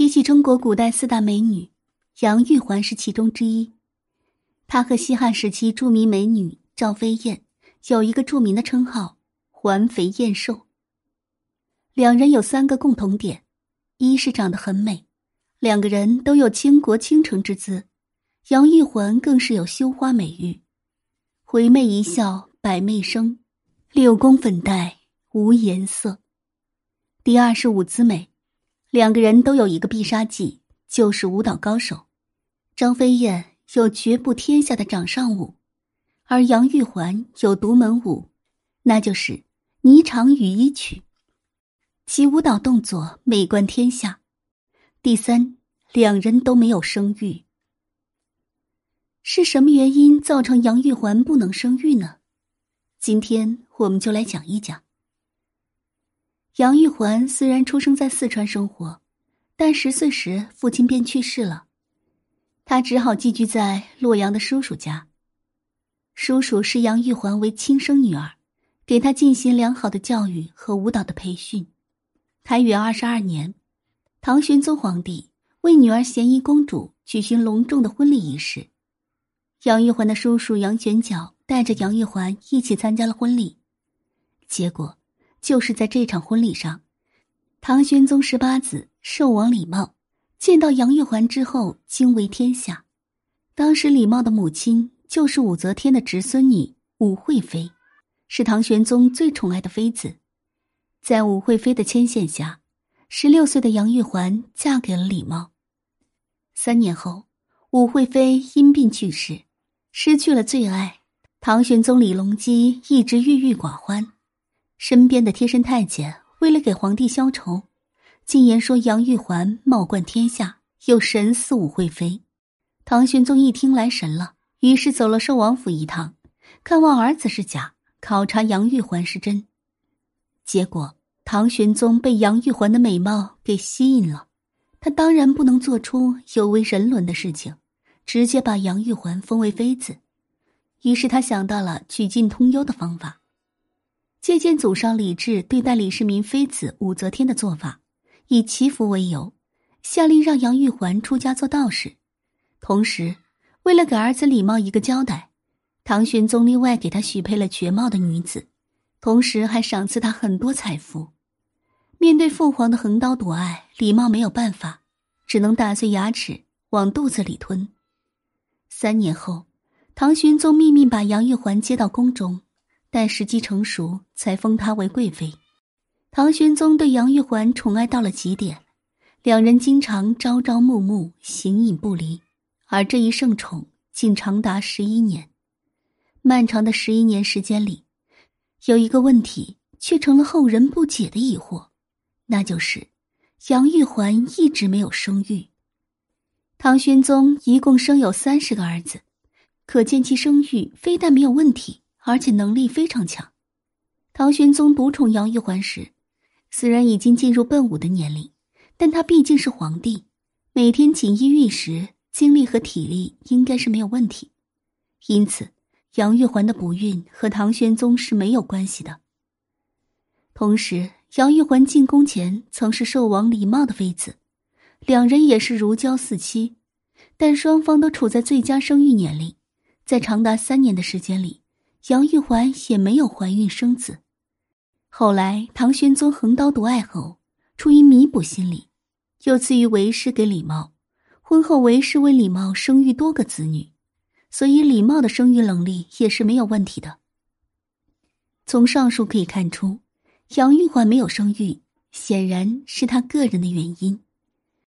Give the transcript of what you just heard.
提起中国古代四大美女，杨玉环是其中之一。她和西汉时期著名美女赵飞燕有一个著名的称号“环肥燕瘦”。两人有三个共同点：一是长得很美，两个人都有倾国倾城之姿；杨玉环更是有羞花美誉，“回媚一笑百媚生，六宫粉黛无颜色。”第二是舞姿美。两个人都有一个必杀技，就是舞蹈高手。张飞燕有绝不天下的掌上舞，而杨玉环有独门舞，那就是《霓裳羽衣曲》，其舞蹈动作美冠天下。第三，两人都没有生育。是什么原因造成杨玉环不能生育呢？今天我们就来讲一讲。杨玉环虽然出生在四川生活，但十岁时父亲便去世了，他只好寄居在洛阳的叔叔家。叔叔视杨玉环为亲生女儿，给她进行良好的教育和舞蹈的培训。开元二十二年，唐玄宗皇帝为女儿咸宜公主举行隆重的婚礼仪式，杨玉环的叔叔杨玄角带着杨玉环一起参加了婚礼，结果。就是在这场婚礼上，唐玄宗十八子寿王李瑁见到杨玉环之后惊为天下。当时李瑁的母亲就是武则天的侄孙女武惠妃，是唐玄宗最宠爱的妃子。在武惠妃的牵线下，十六岁的杨玉环嫁给了李瑁。三年后，武惠妃因病去世，失去了最爱。唐玄宗李隆基一直郁郁寡欢。身边的贴身太监为了给皇帝消愁，进言说杨玉环貌冠天下，又神似武惠妃。唐玄宗一听来神了，于是走了寿王府一趟，看望儿子是假，考察杨玉环是真。结果唐玄宗被杨玉环的美貌给吸引了，他当然不能做出有违人伦的事情，直接把杨玉环封为妃子。于是他想到了曲径通幽的方法。借鉴祖上李治对待李世民妃子武则天的做法，以祈福为由，下令让杨玉环出家做道士。同时，为了给儿子李茂一个交代，唐玄宗另外给他许配了绝貌的女子，同时还赏赐他很多财富。面对父皇的横刀夺爱，李茂没有办法，只能打碎牙齿往肚子里吞。三年后，唐玄宗秘密把杨玉环接到宫中。待时机成熟，才封她为贵妃。唐玄宗对杨玉环宠爱到了极点，两人经常朝朝暮暮，形影不离。而这一盛宠竟长达十一年。漫长的十一年时间里，有一个问题却成了后人不解的疑惑，那就是杨玉环一直没有生育。唐玄宗一共生有三十个儿子，可见其生育非但没有问题。而且能力非常强。唐玄宗独宠杨玉环时，虽然已经进入奔五的年龄，但他毕竟是皇帝，每天锦衣玉食，精力和体力应该是没有问题。因此，杨玉环的不孕和唐玄宗是没有关系的。同时，杨玉环进宫前曾是寿王李瑁的妃子，两人也是如胶似漆，但双方都处在最佳生育年龄，在长达三年的时间里。杨玉环也没有怀孕生子，后来唐玄宗横刀夺爱后，出于弥补心理，又赐予韦氏给李瑁。婚后韦氏为李瑁生育多个子女，所以李瑁的生育能力也是没有问题的。从上述可以看出，杨玉环没有生育，显然是他个人的原因。